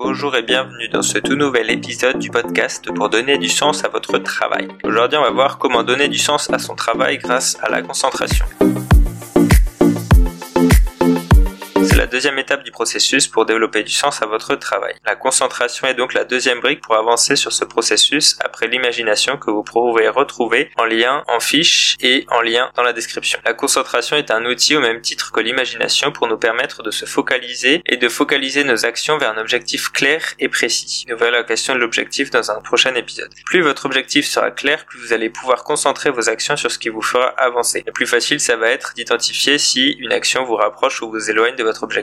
Bonjour et bienvenue dans ce tout nouvel épisode du podcast pour donner du sens à votre travail. Aujourd'hui on va voir comment donner du sens à son travail grâce à la concentration deuxième étape du processus pour développer du sens à votre travail. La concentration est donc la deuxième brique pour avancer sur ce processus après l'imagination que vous pourrez retrouver en lien en fiche et en lien dans la description. La concentration est un outil au même titre que l'imagination pour nous permettre de se focaliser et de focaliser nos actions vers un objectif clair et précis. Nous verrons la question de l'objectif dans un prochain épisode. Plus votre objectif sera clair, plus vous allez pouvoir concentrer vos actions sur ce qui vous fera avancer. Le plus facile, ça va être d'identifier si une action vous rapproche ou vous éloigne de votre objectif.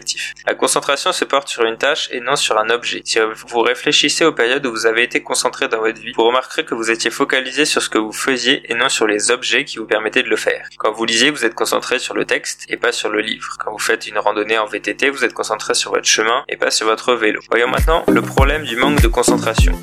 La concentration se porte sur une tâche et non sur un objet. Si vous réfléchissez aux périodes où vous avez été concentré dans votre vie, vous remarquerez que vous étiez focalisé sur ce que vous faisiez et non sur les objets qui vous permettaient de le faire. Quand vous lisiez, vous êtes concentré sur le texte et pas sur le livre. Quand vous faites une randonnée en VTT, vous êtes concentré sur votre chemin et pas sur votre vélo. Voyons maintenant le problème du manque de concentration.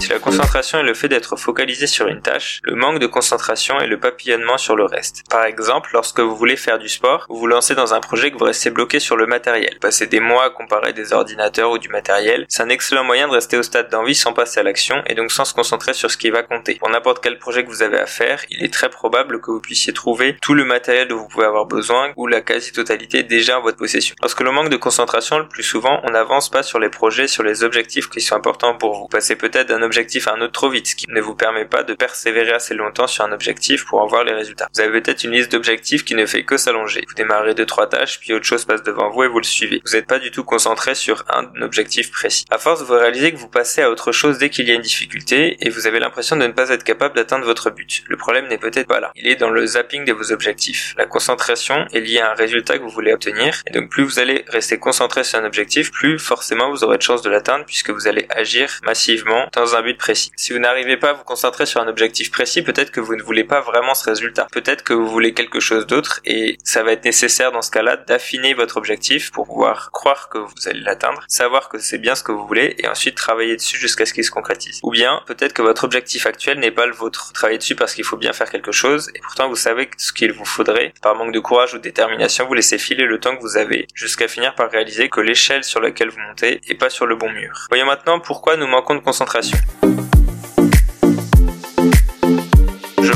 Si la concentration est le fait d'être focalisé sur une tâche, le manque de concentration est le papillonnement sur le reste. Par exemple, lorsque vous voulez faire du sport, vous vous lancez dans un projet que vous restez bloqué sur le matériel. Passer des mois à comparer des ordinateurs ou du matériel, c'est un excellent moyen de rester au stade d'envie sans passer à l'action et donc sans se concentrer sur ce qui va compter. Pour n'importe quel projet que vous avez à faire, il est très probable que vous puissiez trouver tout le matériel dont vous pouvez avoir besoin ou la quasi-totalité déjà en votre possession. Lorsque l'on manque de concentration, le plus souvent, on n'avance pas sur les projets, sur les objectifs qui sont importants pour vous. Passez peut-être d'un objectif à un autre trop vite, ce qui ne vous permet pas de persévérer assez longtemps sur un objectif pour en voir les résultats. Vous avez peut-être une liste d'objectifs qui ne fait que s'allonger. Vous démarrez deux trois tâches, puis autre chose passe devant vous et vous le suivez. Vous n'êtes pas du tout concentré sur un objectif précis. À force, vous réalisez que vous passez à autre chose dès qu'il y a une difficulté et vous avez l'impression de ne pas être capable d'atteindre votre but. Le problème n'est peut-être pas là. Il est dans le zapping de vos objectifs. La concentration est liée à un résultat que vous voulez obtenir et donc plus vous allez rester concentré sur un objectif, plus forcément vous aurez de chances de l'atteindre puisque vous allez agir massivement dans un but précis. Si vous n'arrivez pas à vous concentrer sur un objectif précis, peut-être que vous ne voulez pas vraiment ce résultat. Peut-être que vous voulez quelque chose d'autre et ça va être nécessaire dans ce cas-là d'affiner votre objectif pour pouvoir croire que vous allez l'atteindre, savoir que c'est bien ce que vous voulez et ensuite travailler dessus jusqu'à ce qu'il se concrétise. Ou bien peut-être que votre objectif actuel n'est pas le vôtre. Travaillez dessus parce qu'il faut bien faire quelque chose et pourtant vous savez ce qu'il vous faudrait. Par manque de courage ou de détermination, vous laissez filer le temps que vous avez jusqu'à finir par réaliser que l'échelle sur laquelle vous montez est pas sur le bon mur. Voyons maintenant pourquoi nous manquons de concentration. Je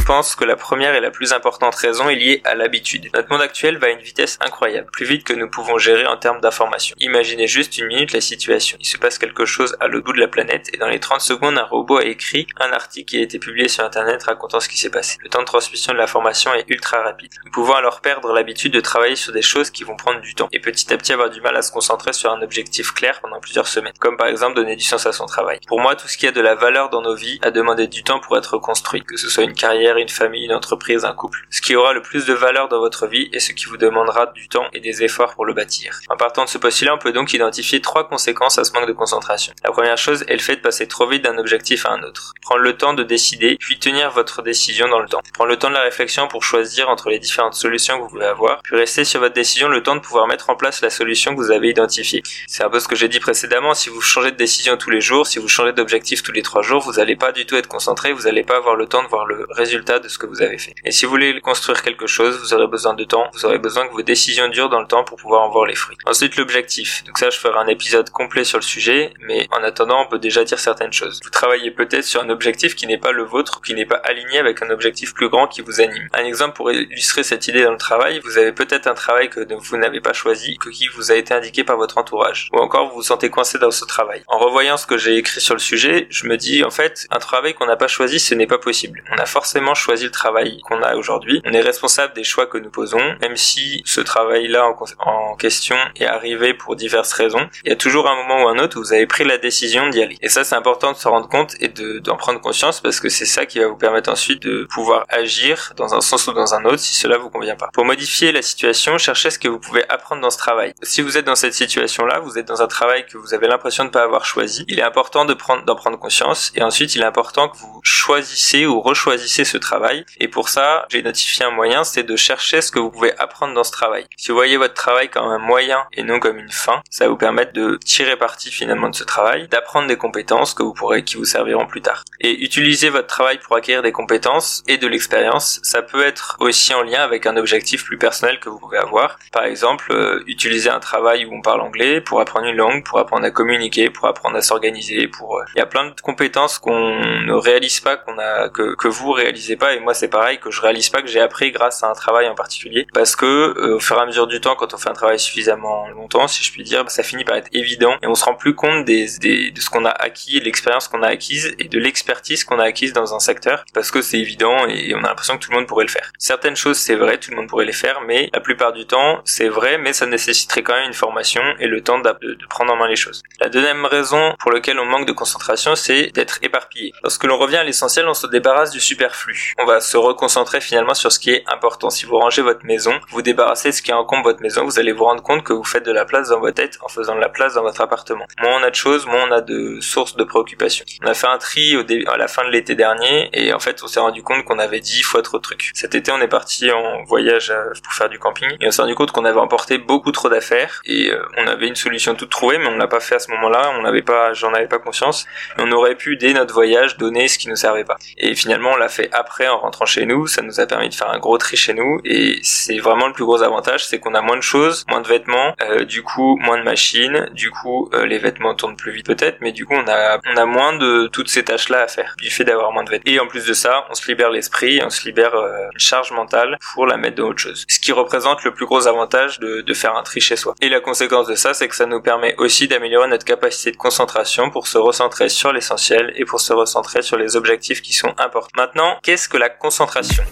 pense que la première et la plus importante raison est liée à l'habitude. Notre monde actuel va à une vitesse incroyable, plus vite que nous pouvons gérer en termes d'information. Imaginez juste une minute la situation. Il se passe quelque chose à l'autre bout de la planète et dans les 30 secondes, un robot a écrit un article qui a été publié sur internet racontant ce qui s'est passé. Le temps de transmission de l'information est ultra rapide. Nous pouvons alors perdre l'habitude de travailler sur des choses qui vont prendre du temps et petit à petit avoir du mal à se concentrer sur un objectif clair pendant plusieurs semaines, comme par exemple donner du sens à son travail. Pour moi, tout ce qui a de la valeur dans nos vies a demandé du temps pour être construit, que ce soit une carrière une famille, une entreprise, un couple. Ce qui aura le plus de valeur dans votre vie est ce qui vous demandera du temps et des efforts pour le bâtir. En partant de ce postulat, on peut donc identifier trois conséquences à ce manque de concentration. La première chose est le fait de passer trop vite d'un objectif à un autre. Prendre le temps de décider, puis tenir votre décision dans le temps. Prendre le temps de la réflexion pour choisir entre les différentes solutions que vous pouvez avoir, puis rester sur votre décision le temps de pouvoir mettre en place la solution que vous avez identifiée. C'est un peu ce que j'ai dit précédemment, si vous changez de décision tous les jours, si vous changez d'objectif tous les trois jours, vous n'allez pas du tout être concentré, vous n'allez pas avoir le temps de voir le résultat de ce que vous avez fait. Et si vous voulez construire quelque chose, vous aurez besoin de temps, vous aurez besoin que vos décisions durent dans le temps pour pouvoir en voir les fruits. Ensuite, l'objectif. Donc ça, je ferai un épisode complet sur le sujet, mais en attendant, on peut déjà dire certaines choses. Vous travaillez peut-être sur un objectif qui n'est pas le vôtre, qui n'est pas aligné avec un objectif plus grand qui vous anime. Un exemple pour illustrer cette idée dans le travail, vous avez peut-être un travail que vous n'avez pas choisi, que qui vous a été indiqué par votre entourage. Ou encore, vous vous sentez coincé dans ce travail. En revoyant ce que j'ai écrit sur le sujet, je me dis, en fait, un travail qu'on n'a pas choisi, ce n'est pas possible. On a forcément choisi le travail qu'on a aujourd'hui. On est responsable des choix que nous posons, même si ce travail-là en, question est arrivé pour diverses raisons. Il y a toujours un moment ou un autre où vous avez pris la décision d'y aller. Et ça, c'est important de se rendre compte et d'en prendre conscience parce que c'est ça qui va vous permettre ensuite de pouvoir agir dans un sens ou dans un autre si cela vous convient pas. Pour modifier la situation, cherchez ce que vous pouvez apprendre dans ce travail. Si vous êtes dans cette situation-là, vous êtes dans un travail que vous avez l'impression de ne pas avoir choisi, il est important de prendre, d'en prendre conscience et ensuite il est important que vous choisissez ou rechoisissez ce travail. Et pour ça, j'ai identifié un moyen, c'est de chercher ce que vous pouvez apprendre dans ce travail. Si vous voyez votre travail comme un moyen et non comme une fin, ça va vous permettre de tirer parti finalement de ce travail, d'apprendre des compétences que vous pourrez, qui vous serviront plus tard. Et utiliser votre travail pour acquérir des compétences et de l'expérience, ça peut être aussi en lien avec un objectif plus personnel que vous pouvez avoir. Par exemple, euh, utiliser un travail où on parle anglais pour apprendre une langue, pour apprendre à communiquer, pour apprendre à s'organiser, pour euh, il y a plein de compétences qu'on ne réalise pas, qu'on a que, que vous réalisez pas et moi c'est pareil que je réalise pas que j'ai appris grâce à un travail en particulier parce que euh, au fur et à mesure du temps quand on fait un travail suffisamment longtemps, si je puis dire, ça finit par être évident et on se rend plus compte des, des de ce qu'on a acquis, l'expérience qu'on a acquise et de l'expertise qu'on a acquise dans un secteur parce que c'est évident et on a l'impression que tout le monde pourrait le faire. Certaines choses c'est vrai, tout le monde pourrait les faire, mais la plupart du temps c'est vrai, mais ça nécessiterait quand même une formation et le temps de, de prendre en main les choses. La deuxième raison pour laquelle on manque de concentration, c'est d'être éparpillé. Lorsque l'on revient à l'essentiel, on se débarrasse du superflu. On va se reconcentrer finalement sur ce qui est important. Si vous rangez votre maison, vous débarrassez de ce qui encombre votre maison, vous allez vous rendre compte que vous faites de la place dans votre tête en faisant de la place dans votre appartement. Moins on a de choses, moins on a de sources de préoccupation. On a fait un tri à la fin de l'été dernier et en fait on s'est rendu compte qu'on avait dix fois trop de trucs. Cet été on est parti en voyage euh, pour faire du camping et on s'est rendu compte qu'on avait emporté beaucoup trop d'affaires et euh, on avait une solution toute trouvée mais on l'a pas fait à ce moment-là, on n'avait pas, j'en avais pas conscience. on aurait pu dès notre voyage donner ce qui nous servait pas. Et finalement on l'a fait après en rentrant chez nous, ça nous a permis de faire un gros tri chez nous et c'est vraiment le plus gros avantage, c'est qu'on a moins de choses, moins de vêtements, euh, du coup moins de machines, du coup euh, les vêtements tournent plus vite peut-être, mais du coup on a on a moins de toutes ces tâches là à faire du fait d'avoir moins de vêtements. Et en plus de ça, on se libère l'esprit, on se libère euh, une charge mentale pour la mettre dans autre chose. Ce qui représente le plus gros avantage de, de faire un tri chez soi. Et la conséquence de ça, c'est que ça nous permet aussi d'améliorer notre capacité de concentration pour se recentrer sur l'essentiel et pour se recentrer sur les objectifs qui sont importants. Maintenant, qu'est-ce que la concentration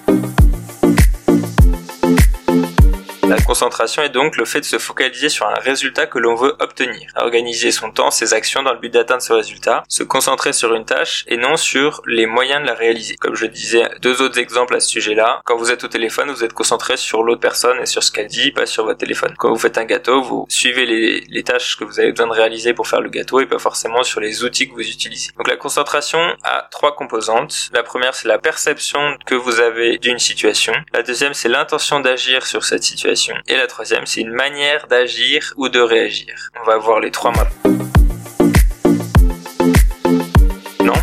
la concentration est donc le fait de se focaliser sur un résultat que l'on veut obtenir, organiser son temps, ses actions dans le but d'atteindre ce résultat, se concentrer sur une tâche et non sur les moyens de la réaliser. Comme je disais, deux autres exemples à ce sujet-là. Quand vous êtes au téléphone, vous êtes concentré sur l'autre personne et sur ce qu'elle dit, pas sur votre téléphone. Quand vous faites un gâteau, vous suivez les, tâches que vous avez besoin de réaliser pour faire le gâteau et pas forcément sur les outils que vous utilisez. Donc la concentration a trois composantes. La première, c'est la perception que vous avez d'une situation. La deuxième, c'est l'intention d'agir sur cette situation et la troisième, c'est une manière d'agir ou de réagir. On va voir les trois maintenant.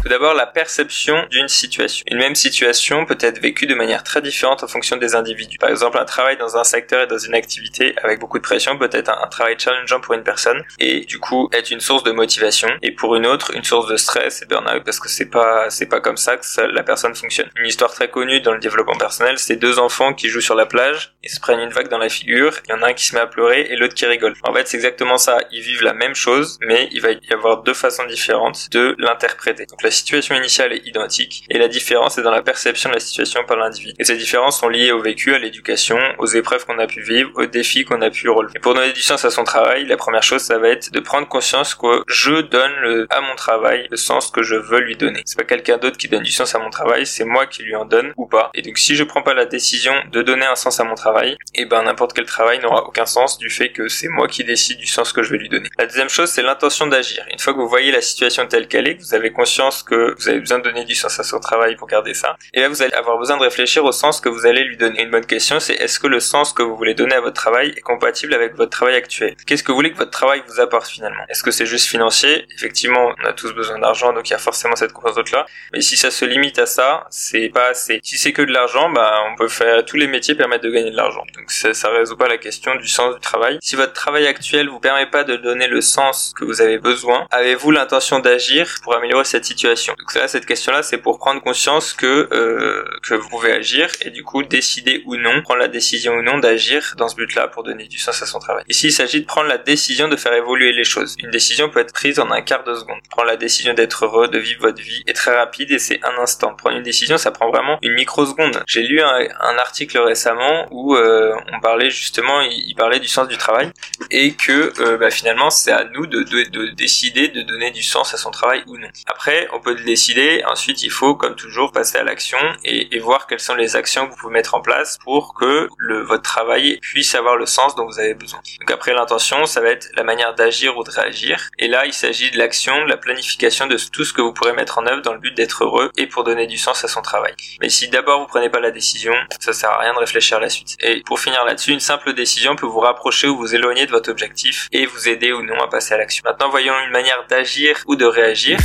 Tout d'abord, la perception d'une situation. Une même situation peut être vécue de manière très différente en fonction des individus. Par exemple, un travail dans un secteur et dans une activité avec beaucoup de pression peut être un, travail challengeant pour une personne et du coup être une source de motivation et pour une autre une source de stress et burn-out parce que c'est pas c'est pas comme ça que la personne fonctionne. Une histoire très connue dans le développement personnel, c'est deux enfants qui jouent sur la plage, ils se prennent une vague dans la figure, il y en a un qui se met à pleurer et l'autre qui rigole. En fait, c'est exactement ça. Ils vivent la même chose, mais il va y avoir deux façons différentes de l'interpréter. Situation initiale est identique et la différence est dans la perception de la situation par l'individu. Et ces différences sont liées au vécu, à l'éducation, aux épreuves qu'on a pu vivre, aux défis qu'on a pu relever. Et pour donner du sens à son travail, la première chose, ça va être de prendre conscience que je donne à mon travail le sens que je veux lui donner. C'est pas quelqu'un d'autre qui donne du sens à mon travail, c'est moi qui lui en donne ou pas. Et donc si je prends pas la décision de donner un sens à mon travail, et eh ben n'importe quel travail n'aura aucun sens du fait que c'est moi qui décide du sens que je vais lui donner. La deuxième chose, c'est l'intention d'agir. Une fois que vous voyez la situation telle qu'elle est, que vous avez conscience que vous avez besoin de donner du sens à son travail pour garder ça. Et là, vous allez avoir besoin de réfléchir au sens que vous allez lui donner. Une bonne question, c'est est-ce que le sens que vous voulez donner à votre travail est compatible avec votre travail actuel? Qu'est-ce que vous voulez que votre travail vous apporte finalement? Est-ce que c'est juste financier? Effectivement, on a tous besoin d'argent, donc il y a forcément cette composante-là. Mais si ça se limite à ça, c'est pas assez. Si c'est que de l'argent, bah, on peut faire tous les métiers permettent de gagner de l'argent. Donc ça, ça résout pas la question du sens du travail. Si votre travail actuel vous permet pas de donner le sens que vous avez besoin, avez-vous l'intention d'agir pour améliorer cette situation? Donc là, cette question-là, c'est pour prendre conscience que euh, que vous pouvez agir et du coup décider ou non, prendre la décision ou non d'agir dans ce but-là pour donner du sens à son travail. Ici, il s'agit de prendre la décision de faire évoluer les choses. Une décision peut être prise en un quart de seconde. Prendre la décision d'être heureux, de vivre votre vie est très rapide et c'est un instant. Prendre une décision, ça prend vraiment une microseconde. J'ai lu un, article récemment où euh, on parlait justement, il, parlait du sens du travail et que euh, bah, finalement c'est à nous de, de, de décider de donner du sens à son travail ou non. Après, on peut pouvez le décider. Ensuite, il faut, comme toujours, passer à l'action et, voir quelles sont les actions que vous pouvez mettre en place pour que votre travail puisse avoir le sens dont vous avez besoin. Donc après l'intention, ça va être la manière d'agir ou de réagir. Et là, il s'agit de l'action, de la planification de tout ce que vous pourrez mettre en œuvre dans le but d'être heureux et pour donner du sens à son travail. Mais si d'abord vous prenez pas la décision, ça sert à rien de réfléchir à la suite. Et pour finir là-dessus, une simple décision peut vous rapprocher ou vous éloigner de votre objectif et vous aider ou non à passer à l'action. Maintenant, voyons une manière d'agir ou de réagir.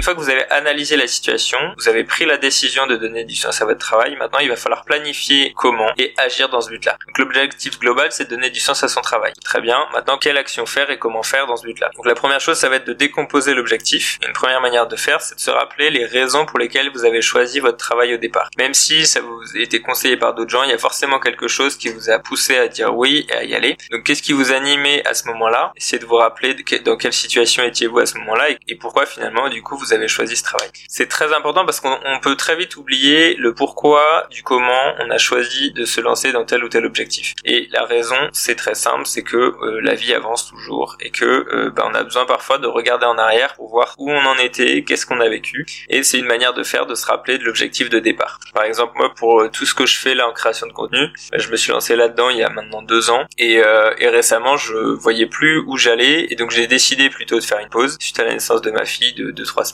Une fois que vous avez analysé la situation, vous avez pris la décision de donner du sens à votre travail, maintenant il va falloir planifier comment et agir dans ce but-là. Donc l'objectif global c'est de donner du sens à son travail. Très bien, maintenant quelle action faire et comment faire dans ce but-là? Donc la première chose ça va être de décomposer l'objectif. Une première manière de faire c'est de se rappeler les raisons pour lesquelles vous avez choisi votre travail au départ. Même si ça vous a été conseillé par d'autres gens, il y a forcément quelque chose qui vous a poussé à dire oui et à y aller. Donc qu'est-ce qui vous animait à ce moment-là? Essayez de vous rappeler dans quelle situation étiez-vous à ce moment-là et pourquoi finalement du coup vous avez choisi ce travail. C'est très important parce qu'on peut très vite oublier le pourquoi du comment on a choisi de se lancer dans tel ou tel objectif. Et la raison, c'est très simple, c'est que euh, la vie avance toujours et que euh, bah, on a besoin parfois de regarder en arrière pour voir où on en était, qu'est-ce qu'on a vécu. Et c'est une manière de faire, de se rappeler de l'objectif de départ. Par exemple, moi, pour euh, tout ce que je fais là en création de contenu, bah, je me suis lancé là-dedans il y a maintenant deux ans et, et récemment, je voyais plus où j'allais et donc j'ai décidé plutôt de faire une pause suite à la naissance de ma fille de, de trois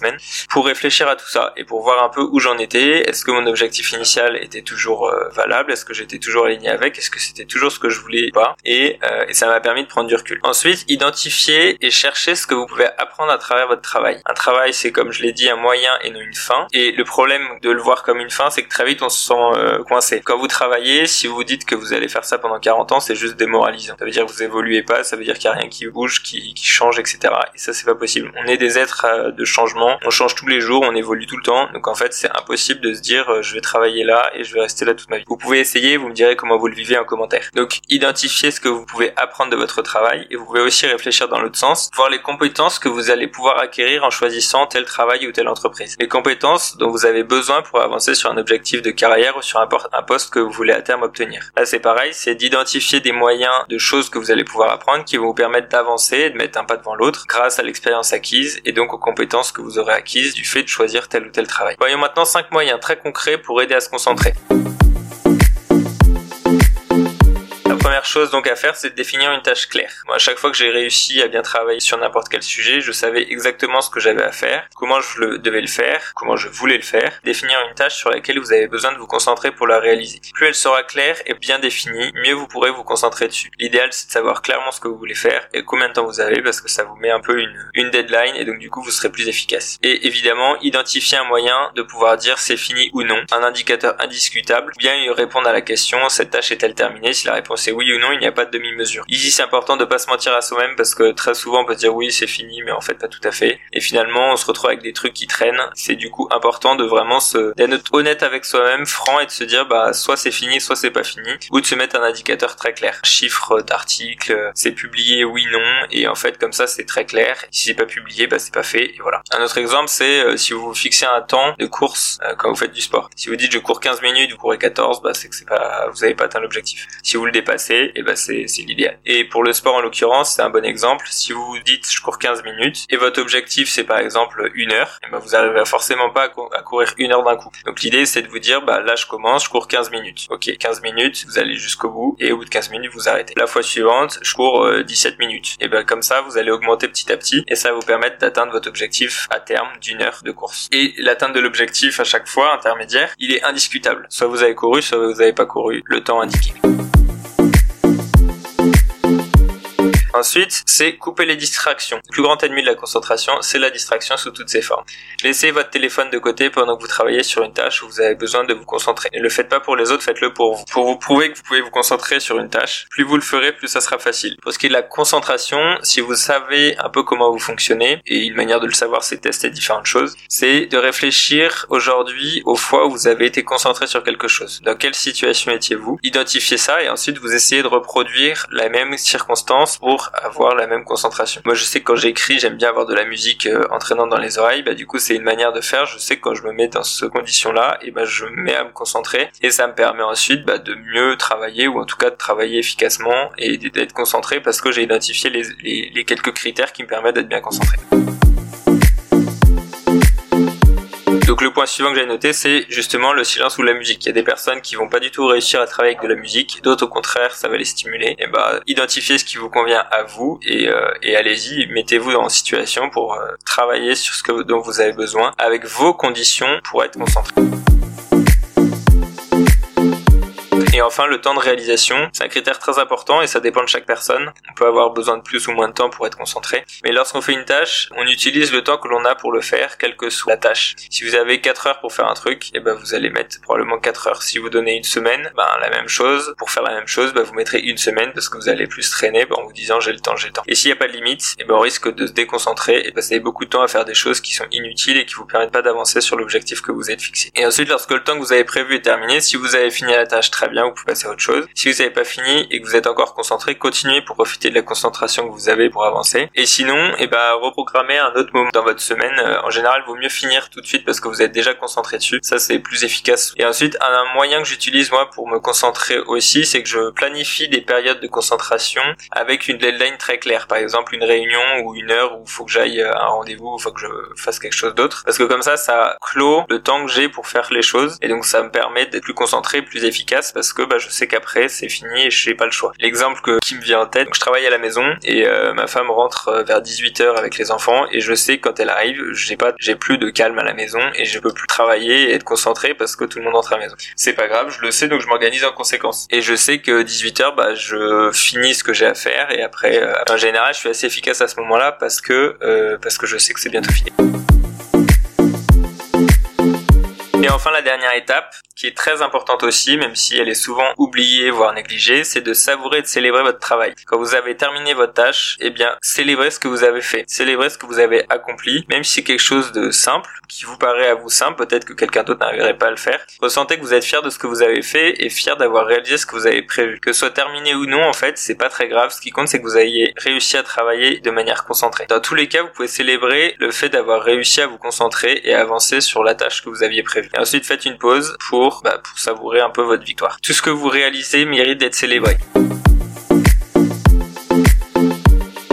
pour réfléchir à tout ça et pour voir un peu où j'en étais. Est-ce que mon objectif initial était toujours euh, valable? Est-ce que j'étais toujours aligné avec? Est-ce que c'était toujours ce que je voulais pas? Et, euh, et ça m'a permis de prendre du recul. Ensuite, identifier et chercher ce que vous pouvez apprendre à travers votre travail. Un travail, c'est comme je l'ai dit, un moyen et non une fin. Et le problème de le voir comme une fin, c'est que très vite on se sent euh, coincé. Quand vous travaillez, si vous dites que vous allez faire ça pendant 40 ans, c'est juste démoralisant. Ça veut dire que vous évoluez pas, ça veut dire qu'il y a rien qui bouge, qui, qui change, etc. Et ça, c'est pas possible. On est des êtres de changement. On change tous les jours, on évolue tout le temps. Donc en fait, c'est impossible de se dire euh, je vais travailler là et je vais rester là toute ma vie. Vous pouvez essayer, vous me direz comment vous le vivez en commentaire. Donc identifiez ce que vous pouvez apprendre de votre travail et vous pouvez aussi réfléchir dans l'autre sens, voir les compétences que vous allez pouvoir acquérir en choisissant tel travail ou telle entreprise. Les compétences dont vous avez besoin pour avancer sur un objectif de carrière ou sur un, poste que vous voulez à terme obtenir. Là, c'est pareil, c'est d'identifier des moyens de choses que vous allez pouvoir apprendre qui vont vous permettre d'avancer et de mettre un pas devant l'autre grâce à l'expérience acquise et donc aux compétences que vous aurez du fait de choisir tel ou tel travail. Voyons maintenant 5 moyens très concrets pour aider à se concentrer première chose donc à faire, c'est de définir une tâche claire. Moi, à chaque fois que j'ai réussi à bien travailler sur n'importe quel sujet, je savais exactement ce que j'avais à faire, comment je devais le faire, comment je voulais le faire. Définir une tâche sur laquelle vous avez besoin de vous concentrer pour la réaliser. Plus elle sera claire et bien définie, mieux vous pourrez vous concentrer dessus. L'idéal, c'est de savoir clairement ce que vous voulez faire et combien de temps vous avez parce que ça vous met un peu une, une deadline et donc du coup, vous serez plus efficace. Et évidemment, identifier un moyen de pouvoir dire c'est fini ou non, un indicateur indiscutable, bien répondre à la question cette tâche est-elle terminée Si la réponse est oui ou non, il n'y a pas de demi-mesure. Ici, c'est important de pas se mentir à soi-même parce que très souvent on peut dire oui, c'est fini, mais en fait pas tout à fait. Et finalement, on se retrouve avec des trucs qui traînent. C'est du coup important de vraiment se d'être honnête avec soi-même, franc et de se dire bah soit c'est fini, soit c'est pas fini, ou de se mettre un indicateur très clair. Chiffre d'article, c'est publié, oui, non, et en fait comme ça c'est très clair. Si c'est pas publié, bah c'est pas fait, et voilà. Un autre exemple, c'est euh, si vous fixez un temps de course euh, quand vous faites du sport. Si vous dites je cours 15 minutes, vous courez 14, bah c'est que c'est pas, vous avez pas atteint l'objectif. Si vous le dépassez, et bah c'est l'idéal. Et pour le sport en l'occurrence, c'est un bon exemple. Si vous dites je cours 15 minutes et votre objectif c'est par exemple une heure, et bah vous arriverez forcément pas à, courir une heure d'un coup. Donc l'idée c'est de vous dire bah là je commence, je cours 15 minutes. Ok, 15 minutes, vous allez jusqu'au bout et au bout de 15 minutes vous arrêtez. La fois suivante, je cours 17 euh, minutes. Et ben comme ça vous allez augmenter petit à petit et ça va vous permettre d'atteindre votre objectif à terme d'une heure de course. Et l'atteinte de l'objectif à chaque fois intermédiaire, il est indiscutable. Soit vous avez couru, soit vous n'avez pas couru le temps indiqué. Ensuite, c'est couper les distractions. Le plus grand ennemi de la concentration, c'est la distraction sous toutes ses formes. Laissez votre téléphone de côté pendant que vous travaillez sur une tâche où vous avez besoin de vous concentrer. Ne le faites pas pour les autres, faites-le pour vous. Pour vous prouver que vous pouvez vous concentrer sur une tâche, plus vous le ferez, plus ça sera facile. Pour ce qui est de la concentration, si vous savez un peu comment vous fonctionnez, et une manière de le savoir, c'est tester différentes choses, c'est de réfléchir aujourd'hui aux fois où vous avez été concentré sur quelque chose. Dans quelle situation étiez-vous? Identifiez ça et ensuite vous essayez de reproduire la même circonstance pour avoir la même concentration. Moi je sais que quand j'écris j'aime bien avoir de la musique euh, entraînant dans les oreilles, bah du coup c'est une manière de faire, je sais que quand je me mets dans ce condition là, et bah je me mets à me concentrer et ça me permet ensuite bah, de mieux travailler ou en tout cas de travailler efficacement et d'être concentré parce que j'ai identifié les quelques critères qui me permettent d'être bien concentré. Donc le point suivant que j'ai noté, c'est justement le silence ou la musique. Il y a des personnes qui vont pas du tout réussir à travailler avec de la musique, d'autres au contraire, ça va les stimuler. Et bah identifiez ce qui vous convient à vous et, euh, et allez-y, mettez-vous dans une situation pour euh, travailler sur ce que, dont vous avez besoin avec vos conditions pour être concentré. Et enfin, le temps de réalisation, c'est un critère très important et ça dépend de chaque personne. On peut avoir besoin de plus ou moins de temps pour être concentré. Mais lorsqu'on fait une tâche, on utilise le temps que l'on a pour le faire, quelle que soit la tâche. Si vous avez 4 heures pour faire un truc, et eh ben vous allez mettre probablement 4 heures. Si vous donnez une semaine, ben la même chose. Pour faire la même chose, ben vous mettrez une semaine parce que vous allez plus traîner ben, en vous disant j'ai le temps, j'ai le temps. Et s'il n'y a pas de limite, et eh ben on risque de se déconcentrer et passer beaucoup de temps à faire des choses qui sont inutiles et qui vous permettent pas d'avancer sur l'objectif que vous êtes fixé. Et ensuite, lorsque le temps que vous avez prévu est terminé, si vous avez fini la tâche très bien, vous pouvez passer à autre chose. Si vous n'avez pas fini et que vous êtes encore concentré, continuez pour profiter de la concentration que vous avez pour avancer. Et sinon, et eh ben, reprogrammez un autre moment dans votre semaine. Euh, en général, il vaut mieux finir tout de suite parce que vous êtes déjà concentré dessus. Ça, c'est plus efficace. Et ensuite, un moyen que j'utilise moi pour me concentrer aussi, c'est que je planifie des périodes de concentration avec une deadline très claire. Par exemple, une réunion ou une heure où il faut que j'aille à un rendez-vous, il faut que je fasse quelque chose d'autre. Parce que comme ça, ça clôt le temps que j'ai pour faire les choses. Et donc, ça me permet d'être plus concentré, plus efficace parce que bah, je sais qu'après c'est fini et je n'ai pas le choix. L'exemple qui me vient en tête, je travaille à la maison et euh, ma femme rentre euh, vers 18h avec les enfants et je sais que quand elle arrive, j'ai pas j'ai plus de calme à la maison et je peux plus travailler et être concentré parce que tout le monde rentre à la maison. C'est pas grave, je le sais donc je m'organise en conséquence. Et je sais que 18h bah je finis ce que j'ai à faire et après euh, en général, je suis assez efficace à ce moment-là parce que parce que je sais que c'est bientôt fini. Et enfin, la dernière étape, qui est très importante aussi, même si elle est souvent oubliée, voire négligée, c'est de savourer et de célébrer votre travail. Quand vous avez terminé votre tâche, eh bien, célébrez ce que vous avez fait. Célébrez ce que vous avez accompli, même si c'est quelque chose de simple, qui vous paraît à vous simple, peut-être que quelqu'un d'autre n'arriverait pas à le faire. Ressentez que vous êtes fier de ce que vous avez fait et fier d'avoir réalisé ce que vous avez prévu. Que ce soit terminé ou non, en fait, c'est pas très grave. Ce qui compte, c'est que vous ayez réussi à travailler de manière concentrée. Dans tous les cas, vous pouvez célébrer le fait d'avoir réussi à vous concentrer et avancer sur la tâche que vous aviez prévue. Et ensuite, faites une pause pour, bah, pour savourer un peu votre victoire. Tout ce que vous réalisez mérite d'être célébré.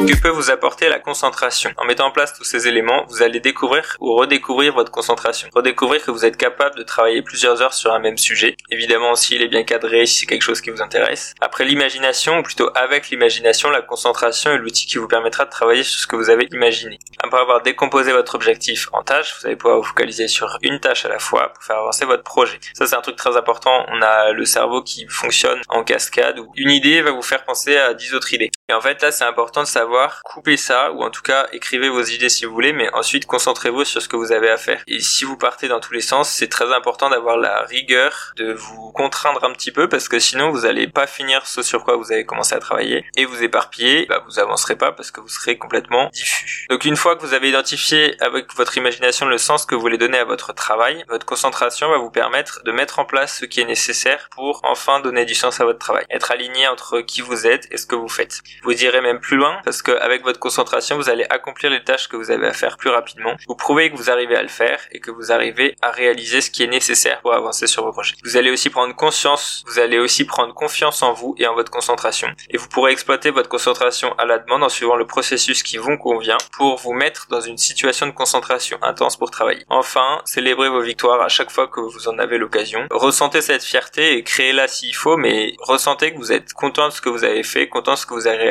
Que peut vous apporter la concentration En mettant en place tous ces éléments, vous allez découvrir ou redécouvrir votre concentration. Redécouvrir que vous êtes capable de travailler plusieurs heures sur un même sujet. Évidemment, s'il est bien cadré, si c'est quelque chose qui vous intéresse. Après l'imagination, ou plutôt avec l'imagination, la concentration est l'outil qui vous permettra de travailler sur ce que vous avez imaginé. Après avoir décomposé votre objectif en tâches, vous allez pouvoir vous focaliser sur une tâche à la fois pour faire avancer votre projet. Ça, c'est un truc très important. On a le cerveau qui fonctionne en cascade où une idée va vous faire penser à dix autres idées. Et en fait, là, c'est important de savoir coupez ça, ou en tout cas écrivez vos idées si vous voulez, mais ensuite concentrez-vous sur ce que vous avez à faire. Et si vous partez dans tous les sens, c'est très important d'avoir la rigueur, de vous contraindre un petit peu, parce que sinon vous allez pas finir ce sur quoi vous avez commencé à travailler, et vous éparpiller, bah, vous avancerez pas parce que vous serez complètement diffus. Donc une fois que vous avez identifié avec votre imagination le sens que vous voulez donner à votre travail, votre concentration va vous permettre de mettre en place ce qui est nécessaire pour enfin donner du sens à votre travail. Être aligné entre qui vous êtes et ce que vous faites. Vous direz même plus loin, parce que avec votre concentration, vous allez accomplir les tâches que vous avez à faire plus rapidement. Vous prouvez que vous arrivez à le faire et que vous arrivez à réaliser ce qui est nécessaire pour avancer sur vos projets. Vous allez aussi prendre conscience, vous allez aussi prendre confiance en vous et en votre concentration. Et vous pourrez exploiter votre concentration à la demande en suivant le processus qui vous convient pour vous mettre dans une situation de concentration intense pour travailler. Enfin, célébrez vos victoires à chaque fois que vous en avez l'occasion. Ressentez cette fierté et créez-la s'il faut, mais ressentez que vous êtes content de ce que vous avez fait, content de ce que vous avez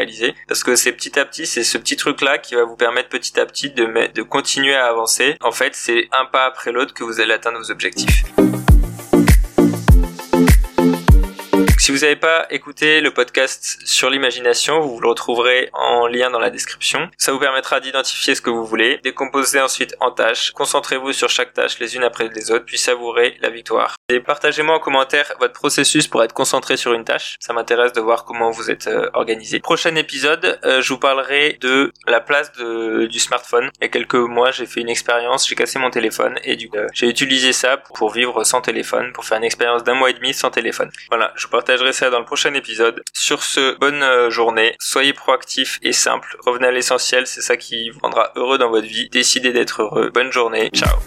parce que c'est petit à petit c'est ce petit truc là qui va vous permettre petit à petit de, continuer à avancer. En fait, c'est un pas après l'autre que vous allez atteindre vos objectifs. Si vous n'avez pas écouté le podcast sur l'imagination, vous le retrouverez en lien dans la description. Ça vous permettra d'identifier ce que vous voulez, décomposer ensuite en tâches, concentrez-vous sur chaque tâche les unes après les autres, puis savourer la victoire. Partagez-moi en commentaire votre processus pour être concentré sur une tâche. Ça m'intéresse de voir comment vous êtes euh, organisé. Prochain épisode, euh, je vous parlerai de la place du smartphone. Il y a quelques mois, j'ai fait une expérience, j'ai cassé mon téléphone et du coup, euh, j'ai utilisé ça pour, vivre sans téléphone, pour faire une expérience d'un mois et demi sans téléphone. Voilà, je partagerai ça dans le prochain épisode. Sur ce, bonne journée, soyez proactifs et simples, revenez à l'essentiel, c'est ça qui vous rendra heureux dans votre vie. Décidez d'être heureux. Bonne journée, ciao